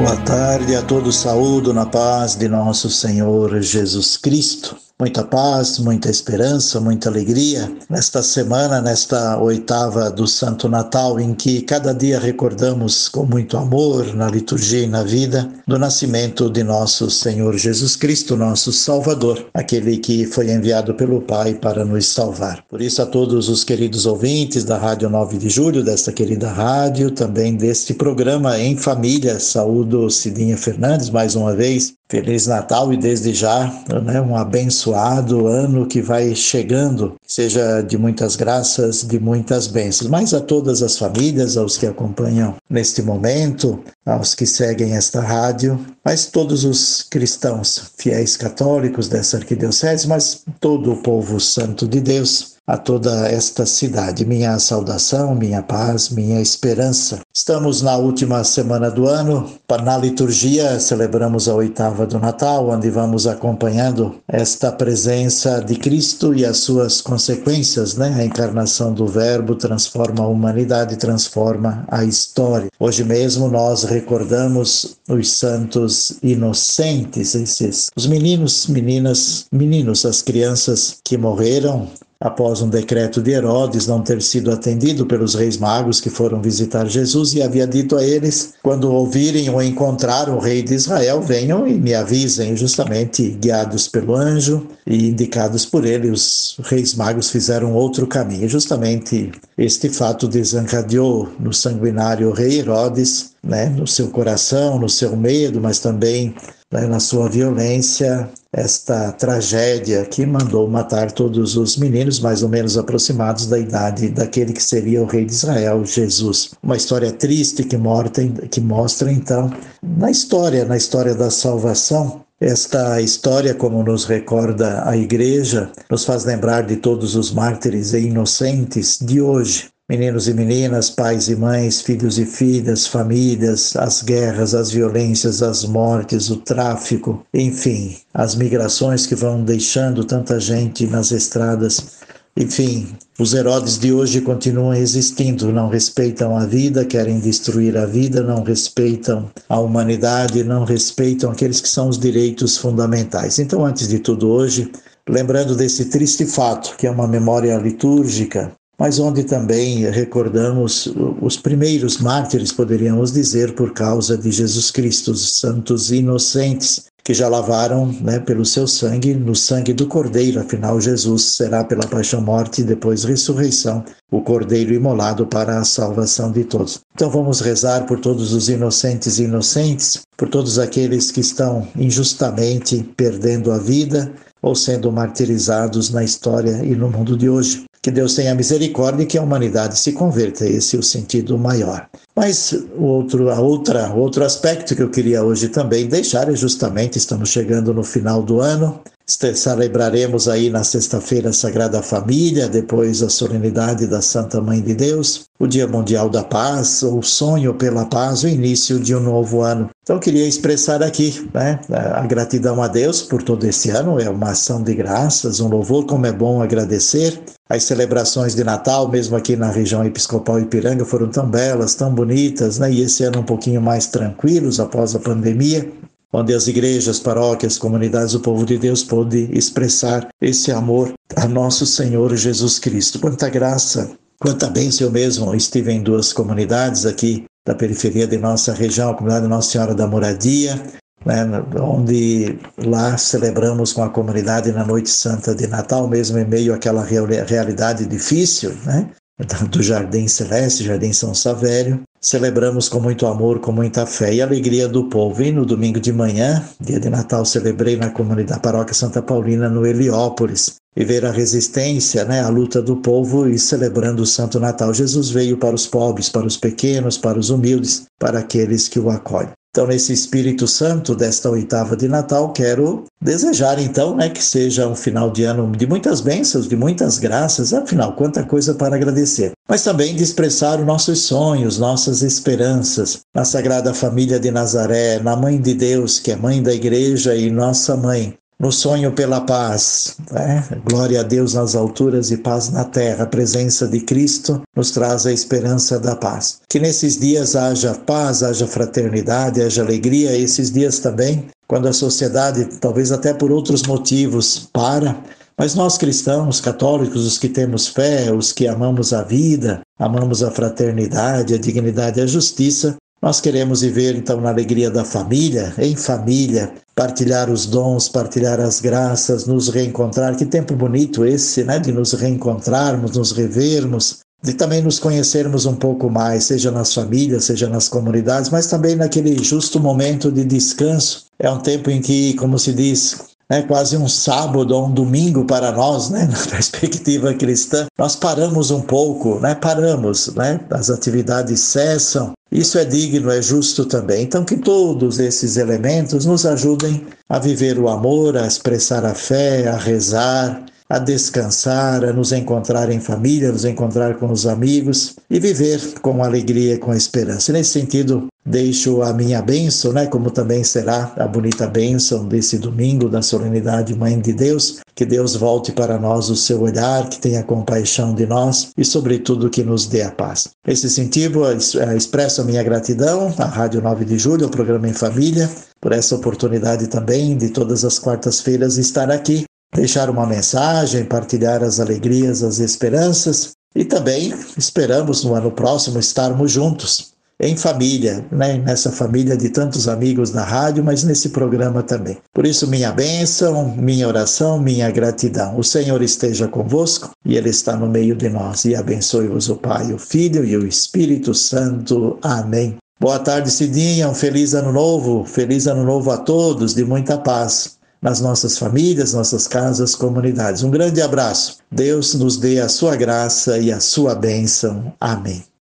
Boa tarde a todos, saúdo na paz de nosso Senhor Jesus Cristo. Muita paz, muita esperança, muita alegria nesta semana, nesta oitava do Santo Natal, em que cada dia recordamos com muito amor na liturgia e na vida do nascimento de nosso Senhor Jesus Cristo, nosso Salvador, aquele que foi enviado pelo Pai para nos salvar. Por isso, a todos os queridos ouvintes da Rádio 9 de Julho, desta querida rádio, também deste programa em família, saúdo Cidinha Fernandes mais uma vez Feliz Natal e desde já né, um abençoado ano que vai chegando, seja de muitas graças, de muitas bênçãos. Mas a todas as famílias, aos que acompanham neste momento, aos que seguem esta rádio, mas todos os cristãos, fiéis católicos dessa arquidiocese, mas todo o povo santo de Deus, a toda esta cidade. Minha saudação, minha paz, minha esperança. Estamos na última semana do ano. Na liturgia, celebramos a oitava do Natal, onde vamos acompanhando esta presença de Cristo e as suas consequências, né? A encarnação do Verbo transforma a humanidade, transforma a história. Hoje mesmo nós recordamos os santos inocentes, esses, os meninos, meninas, meninos, as crianças que morreram após um decreto de Herodes não ter sido atendido pelos reis magos que foram visitar Jesus e havia dito a eles: quando ouvirem ou encontrar o rei de Israel, venham e me avisem. Justamente guiados pelo anjo e indicados por ele, os reis magos fizeram outro caminho. Justamente este fato desencadeou no sanguinário rei Herodes, né, no seu coração, no seu medo, mas também né, na sua violência, esta tragédia que mandou matar todos os meninos mais ou menos aproximados da idade daquele que seria o rei de Israel, Jesus. Uma história triste que, morta, que mostra então na história, na história da salvação, esta história, como nos recorda a Igreja, nos faz lembrar de todos os mártires e inocentes de hoje, Meninos e meninas, pais e mães, filhos e filhas, famílias, as guerras, as violências, as mortes, o tráfico, enfim, as migrações que vão deixando tanta gente nas estradas. Enfim, os Herodes de hoje continuam existindo, não respeitam a vida, querem destruir a vida, não respeitam a humanidade, não respeitam aqueles que são os direitos fundamentais. Então, antes de tudo, hoje, lembrando desse triste fato, que é uma memória litúrgica, mas onde também recordamos os primeiros mártires, poderíamos dizer, por causa de Jesus Cristo, os santos inocentes, que já lavaram né, pelo seu sangue, no sangue do Cordeiro, afinal, Jesus será pela paixão, morte e depois ressurreição, o Cordeiro imolado para a salvação de todos. Então vamos rezar por todos os inocentes e inocentes, por todos aqueles que estão injustamente perdendo a vida ou sendo martirizados na história e no mundo de hoje. Que Deus tenha misericórdia e que a humanidade se converta. Esse é o sentido maior. Mas outro, a outra, outro aspecto que eu queria hoje também deixar é justamente estamos chegando no final do ano Celebraremos aí na sexta-feira a Sagrada Família, depois a solenidade da Santa Mãe de Deus, o Dia Mundial da Paz, o sonho pela paz, o início de um novo ano. Então queria expressar aqui né, a gratidão a Deus por todo esse ano, é uma ação de graças, um louvor, como é bom agradecer. As celebrações de Natal, mesmo aqui na região episcopal Ipiranga, foram tão belas, tão bonitas, né? e esse ano um pouquinho mais tranquilos após a pandemia onde as igrejas, paróquias, comunidades do povo de Deus podem expressar esse amor a nosso Senhor Jesus Cristo. Quanta graça, quanta bênção eu mesmo estive em duas comunidades aqui da periferia de nossa região, a comunidade Nossa Senhora da Moradia, né, onde lá celebramos com a comunidade na Noite Santa de Natal, mesmo em meio àquela realidade difícil, né? Do Jardim Celeste, Jardim São Savério. Celebramos com muito amor, com muita fé e alegria do povo. E no domingo de manhã, dia de Natal, celebrei na comunidade Paróquia Santa Paulina, no Heliópolis. E ver a resistência, né, a luta do povo e celebrando o Santo Natal. Jesus veio para os pobres, para os pequenos, para os humildes, para aqueles que o acolhem. Então, nesse Espírito Santo desta oitava de Natal, quero desejar então, né, que seja um final de ano de muitas bênçãos, de muitas graças, afinal, quanta coisa para agradecer. Mas também de expressar os nossos sonhos, nossas esperanças na Sagrada Família de Nazaré, na Mãe de Deus, que é mãe da igreja e nossa mãe, no sonho pela paz. Né? Glória a Deus nas alturas e paz na terra. A presença de Cristo nos traz a esperança da paz. Que nesses dias haja paz, haja fraternidade, haja alegria. Esses dias também, quando a sociedade, talvez até por outros motivos, para. Mas nós cristãos, católicos, os que temos fé, os que amamos a vida, amamos a fraternidade, a dignidade a justiça, nós queremos viver então na alegria da família, em família, partilhar os dons, partilhar as graças, nos reencontrar. Que tempo bonito esse, né? De nos reencontrarmos, nos revermos, de também nos conhecermos um pouco mais, seja nas famílias, seja nas comunidades, mas também naquele justo momento de descanso. É um tempo em que, como se diz, é quase um sábado ou um domingo para nós, né, na perspectiva cristã, nós paramos um pouco, né, paramos, né, as atividades cessam, isso é digno, é justo também. Então, que todos esses elementos nos ajudem a viver o amor, a expressar a fé, a rezar, a descansar, a nos encontrar em família, nos encontrar com os amigos e viver com alegria e com esperança. Nesse sentido, deixo a minha bênção, né, como também será a bonita bênção desse domingo da solenidade Mãe de Deus, que Deus volte para nós o seu olhar, que tenha compaixão de nós e, sobretudo, que nos dê a paz. Nesse sentido, expresso a minha gratidão à Rádio 9 de Julho, ao programa Em Família, por essa oportunidade também de todas as quartas-feiras estar aqui deixar uma mensagem, partilhar as alegrias, as esperanças e também esperamos no ano próximo estarmos juntos em família, né? nessa família de tantos amigos na rádio, mas nesse programa também. Por isso, minha bênção, minha oração, minha gratidão. O Senhor esteja convosco e Ele está no meio de nós. E abençoe-vos o Pai, o Filho e o Espírito Santo. Amém. Boa tarde, Cidinha. Um feliz ano novo. Feliz ano novo a todos, de muita paz nas nossas famílias, nossas casas, comunidades. Um grande abraço. Deus nos dê a sua graça e a sua bênção. Amém.